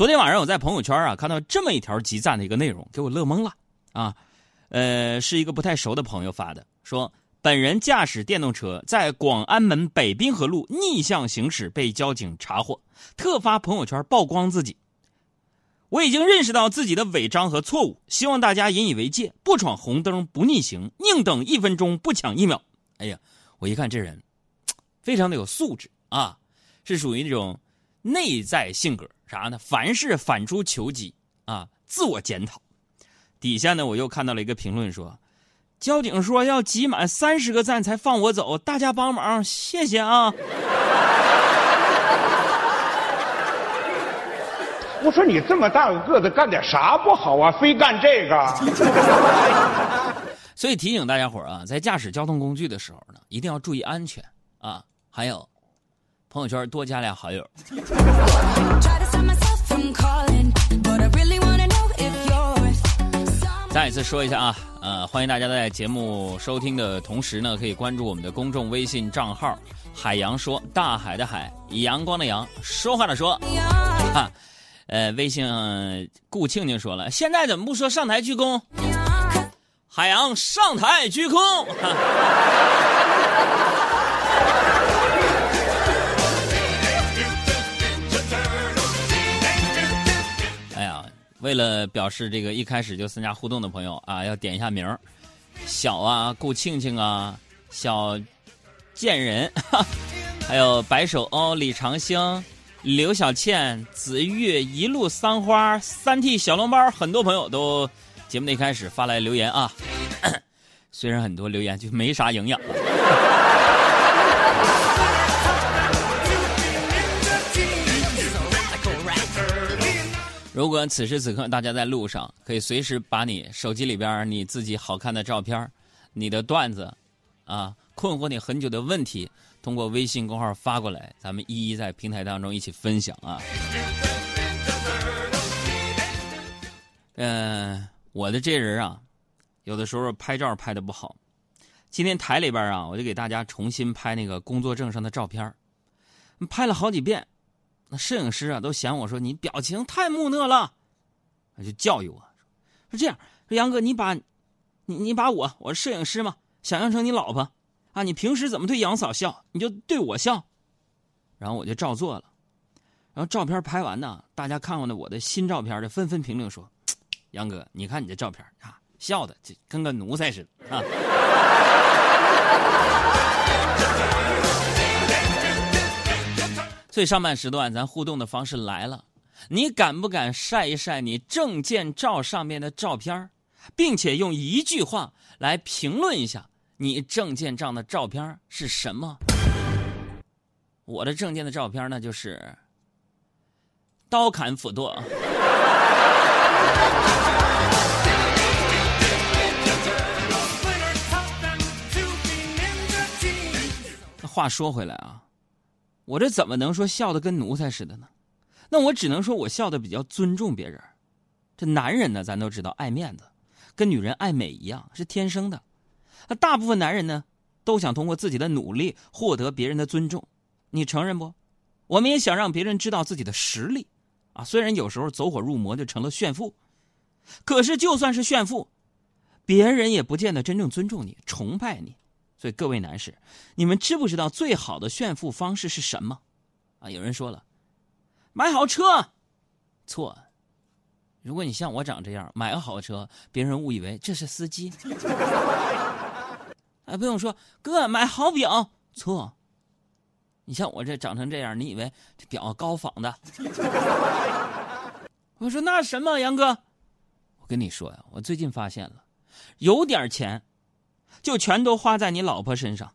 昨天晚上我在朋友圈啊看到这么一条集赞的一个内容，给我乐懵了啊！呃，是一个不太熟的朋友发的，说本人驾驶电动车在广安门北滨河路逆向行驶被交警查获，特发朋友圈曝光自己。我已经认识到自己的违章和错误，希望大家引以为戒，不闯红灯，不逆行，宁等一分钟，不抢一秒。哎呀，我一看这人，非常的有素质啊，是属于那种内在性格啥呢？凡事反出求己啊，自我检讨。底下呢，我又看到了一个评论说，交警说要集满三十个赞才放我走，大家帮忙，谢谢啊。我说你这么大个个子，干点啥不好啊？非干这个。所以提醒大家伙啊，在驾驶交通工具的时候呢，一定要注意安全啊。还有，朋友圈多加俩好友。再一次说一下啊，呃，欢迎大家在节目收听的同时呢，可以关注我们的公众微信账号“海洋说”，大海的海，阳光的阳，说话的说。哈，呃，微信顾庆庆说了，现在怎么不说上台鞠躬？海洋上台鞠躬。为了表示这个一开始就参加互动的朋友啊，要点一下名儿小啊，顾庆庆啊，小贱人，还有白手哦，李长兴，刘小倩，子玉，一路三花，三 T 小笼包，很多朋友都节目的一开始发来留言啊，虽然很多留言就没啥营养。如果此时此刻大家在路上，可以随时把你手机里边你自己好看的照片、你的段子，啊，困惑你很久的问题，通过微信公号发过来，咱们一一在平台当中一起分享啊。嗯，我的这人啊，有的时候拍照拍的不好，今天台里边啊，我就给大家重新拍那个工作证上的照片，拍了好几遍。那摄影师啊，都嫌我说你表情太木讷了，他就教育我说：“这样，杨哥，你把，你你把我，我是摄影师嘛，想象成你老婆，啊，你平时怎么对杨嫂笑，你就对我笑。”然后我就照做了。然后照片拍完呢，大家看完了我的新照片的，纷纷评论说：“杨哥，你看你这照片啊，笑的就跟个奴才似的啊。”最上半时段，咱互动的方式来了，你敢不敢晒一晒你证件照上面的照片并且用一句话来评论一下你证件照的照片是什么？我的证件的照片呢，就是刀砍斧剁。话说回来啊。我这怎么能说笑的跟奴才似的呢？那我只能说我笑的比较尊重别人。这男人呢，咱都知道爱面子，跟女人爱美一样是天生的。那大部分男人呢，都想通过自己的努力获得别人的尊重。你承认不？我们也想让别人知道自己的实力啊。虽然有时候走火入魔就成了炫富，可是就算是炫富，别人也不见得真正尊重你、崇拜你。所以各位男士，你们知不知道最好的炫富方式是什么？啊，有人说了，买好车，错。如果你像我长这样，买个好车，别人误以为这是司机。哎，不用说，哥买好表，错。你像我这长成这样，你以为这表高仿的？我说那什么，杨哥，我跟你说呀，我最近发现了，有点钱。就全都花在你老婆身上，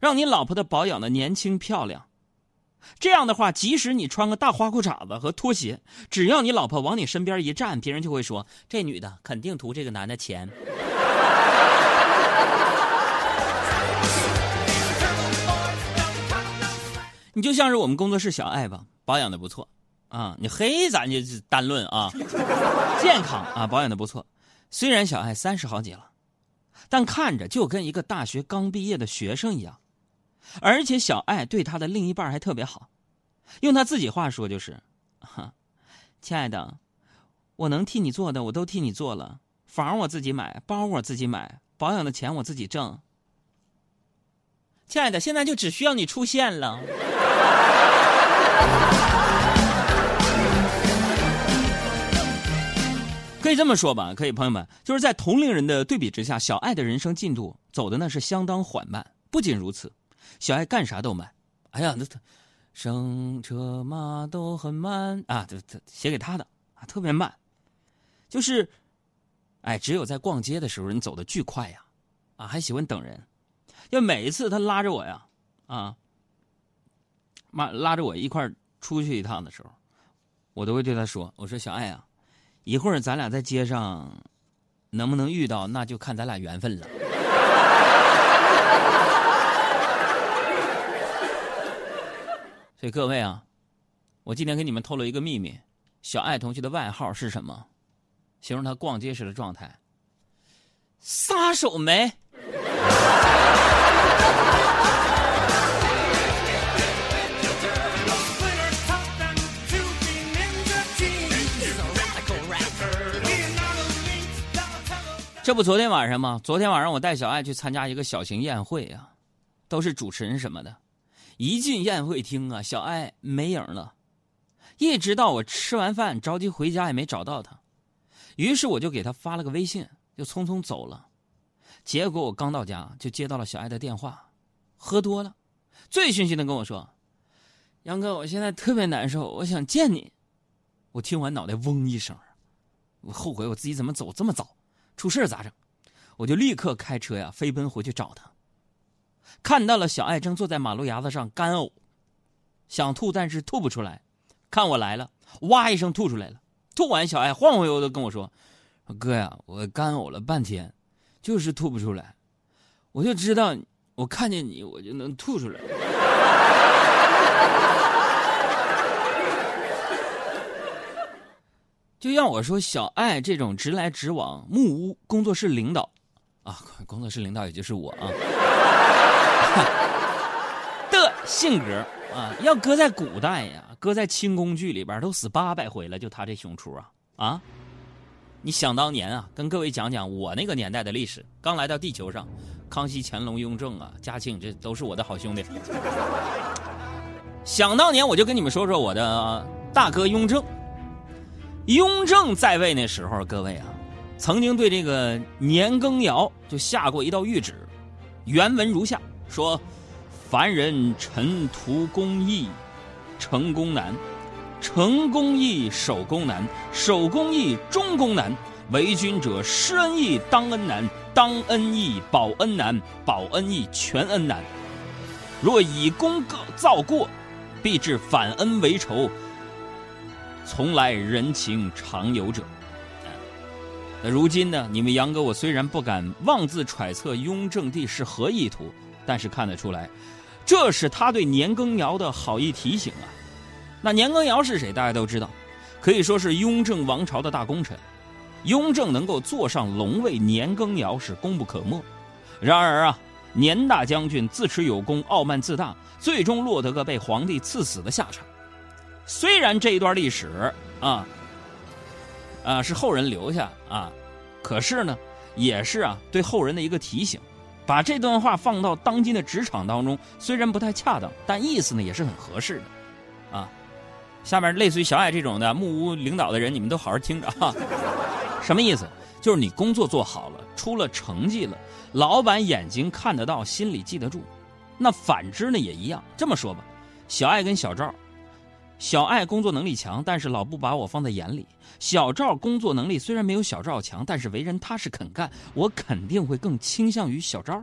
让你老婆的保养的年轻漂亮。这样的话，即使你穿个大花裤衩子和拖鞋，只要你老婆往你身边一站，别人就会说这女的肯定图这个男的钱。你就像是我们工作室小爱吧，保养的不错啊。你黑咱就单论啊，健康啊，保养的不错。虽然小爱三十好几了。但看着就跟一个大学刚毕业的学生一样，而且小爱对他的另一半还特别好，用他自己话说就是：“哈，亲爱的，我能替你做的我都替你做了，房我自己买，包我自己买，保养的钱我自己挣。亲爱的，现在就只需要你出现了。可以这么说吧，可以，朋友们，就是在同龄人的对比之下，小爱的人生进度走的那是相当缓慢。不仅如此，小爱干啥都慢。哎呀，那他生车马都很慢啊，这这写给他的啊，特别慢。就是，哎，只有在逛街的时候，人走的巨快呀，啊，还喜欢等人。要每一次他拉着我呀，啊，妈拉着我一块出去一趟的时候，我都会对他说：“我说小爱啊。”一会儿咱俩在街上能不能遇到，那就看咱俩缘分了。所以各位啊，我今天给你们透露一个秘密：小爱同学的外号是什么？形容他逛街时的状态。撒手没？这不昨天晚上吗？昨天晚上我带小爱去参加一个小型宴会啊，都是主持人什么的。一进宴会厅啊，小爱没影了。一直到我吃完饭着急回家也没找到她，于是我就给她发了个微信，就匆匆走了。结果我刚到家就接到了小爱的电话，喝多了，醉醺醺的跟我说：“杨哥，我现在特别难受，我想见你。”我听完脑袋嗡一声，我后悔我自己怎么走这么早。出事咋整？我就立刻开车呀，飞奔回去找他。看到了小爱正坐在马路牙子上干呕，想吐但是吐不出来。看我来了，哇一声吐出来了。吐完，小爱晃晃悠悠的跟我说：“哥呀，我干呕了半天，就是吐不出来。我就知道，我看见你，我就能吐出来。”就让我说，小爱这种直来直往木屋工作室领导，啊，工作室领导也就是我啊 的性格啊，要搁在古代呀，搁在清宫剧里边都死八百回了，就他这胸出啊啊！你想当年啊，跟各位讲讲我那个年代的历史。刚来到地球上，康熙、乾隆、雍正啊，嘉庆，这都是我的好兄弟。想当年，我就跟你们说说我的大哥雍正。雍正在位那时候，各位啊，曾经对这个年羹尧就下过一道谕旨，原文如下：说，凡人臣图公义，成功难；成功易，守功难；守功易，中功难。为君者，施恩义，当恩难；当恩义，保恩难；保恩义，全恩难。若以功造过，必致反恩为仇。从来人情常有者，那如今呢？你们杨哥，我虽然不敢妄自揣测雍正帝是何意图，但是看得出来，这是他对年羹尧的好意提醒啊。那年羹尧是谁？大家都知道，可以说是雍正王朝的大功臣。雍正能够坐上龙位，年羹尧是功不可没。然而啊，年大将军自持有功，傲慢自大，最终落得个被皇帝赐死的下场。虽然这一段历史啊，啊是后人留下啊，可是呢，也是啊对后人的一个提醒。把这段话放到当今的职场当中，虽然不太恰当，但意思呢也是很合适的，啊。下面类似于小爱这种的木屋领导的人，你们都好好听着哈。什么意思？就是你工作做好了，出了成绩了，老板眼睛看得到，心里记得住。那反之呢也一样。这么说吧，小爱跟小赵。小爱工作能力强，但是老不把我放在眼里。小赵工作能力虽然没有小赵强，但是为人踏实肯干，我肯定会更倾向于小赵。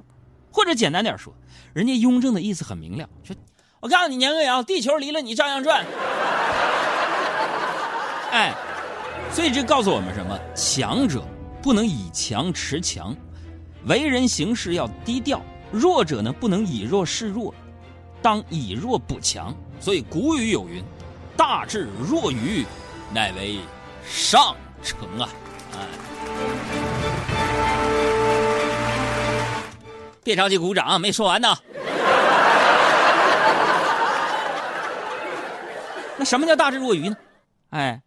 或者简单点说，人家雍正的意思很明了，说：“我告诉你，年羹尧，地球离了你照样转。” 哎，所以这告诉我们什么？强者不能以强持强，为人行事要低调；弱者呢，不能以弱示弱，当以弱补强。所以古语有云。大智若愚，乃为上乘啊！哎，别着急鼓掌，没说完呢。那什么叫大智若愚呢？哎，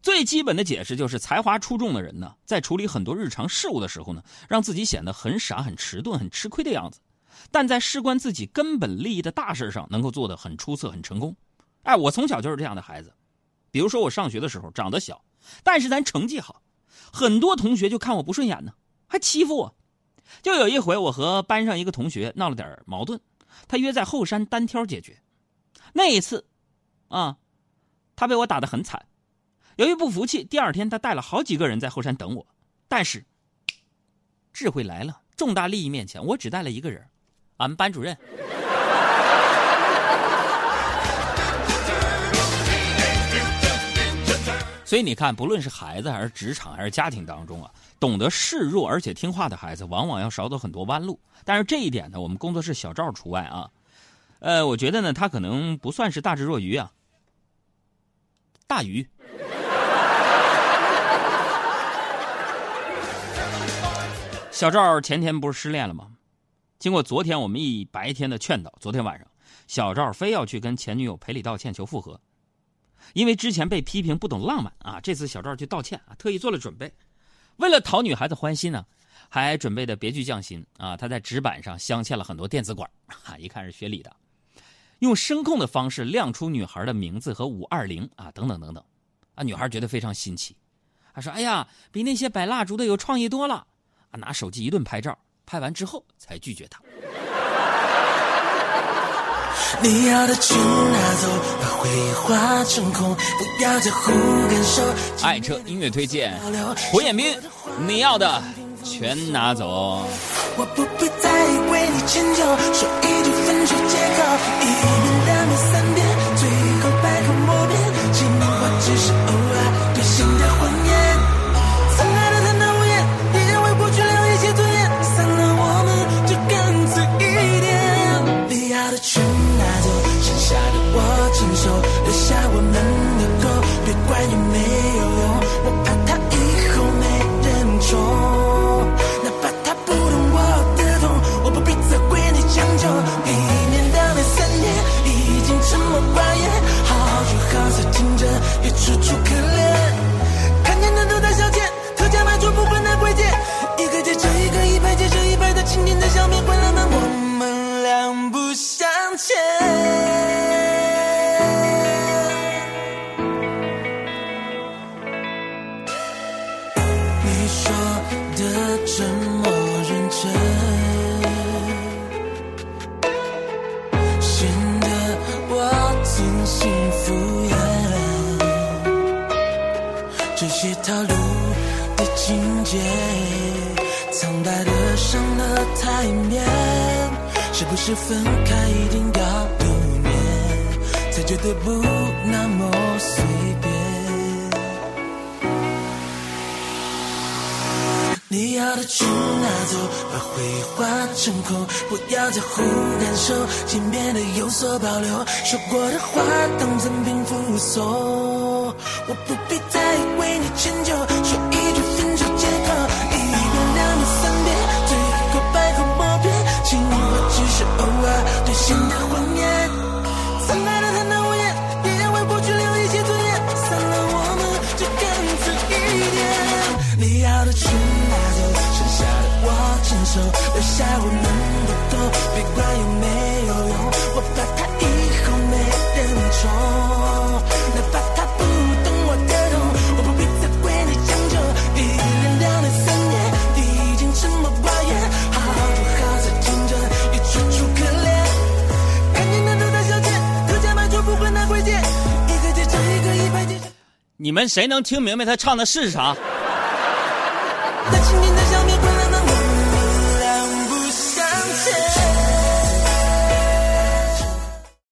最基本的解释就是才华出众的人呢，在处理很多日常事务的时候呢，让自己显得很傻、很迟钝、很吃亏的样子，但在事关自己根本利益的大事上，能够做得很出色、很成功。哎，我从小就是这样的孩子。比如说我上学的时候长得小，但是咱成绩好，很多同学就看我不顺眼呢，还欺负我。就有一回，我和班上一个同学闹了点矛盾，他约在后山单挑解决。那一次，啊，他被我打得很惨。由于不服气，第二天他带了好几个人在后山等我。但是，智慧来了，重大利益面前，我只带了一个人，俺们班主任。所以你看，不论是孩子还是职场还是家庭当中啊，懂得示弱而且听话的孩子，往往要少走很多弯路。但是这一点呢，我们工作室小赵除外啊。呃，我觉得呢，他可能不算是大智若愚啊，大愚。小赵前天不是失恋了吗？经过昨天我们一白天的劝导，昨天晚上小赵非要去跟前女友赔礼道歉求复合。因为之前被批评不懂浪漫啊，这次小赵去道歉啊，特意做了准备，为了讨女孩子欢心呢，还准备的别具匠心啊。他在纸板上镶嵌了很多电子管，哈，一看是学理的，用声控的方式亮出女孩的名字和五二零啊，等等等等，啊，女孩觉得非常新奇，她说：“哎呀，比那些摆蜡烛的有创意多了。”啊，拿手机一顿拍照，拍完之后才拒绝他。你要的全拿走，把回忆化成空，不要在乎感受。爱车音乐推荐，胡彦斌，你要的全拿走。我不必再为你迁就，说一句分手借口，一三苍白的上了台面，是不是分开一定要留念，才觉得不那么随便？你要的全拿走，把回忆化成空，不要在乎感受，请变得有所保留。说过的话当赠品附送。我不必再为你迁就，你们谁能听明白他唱的是啥？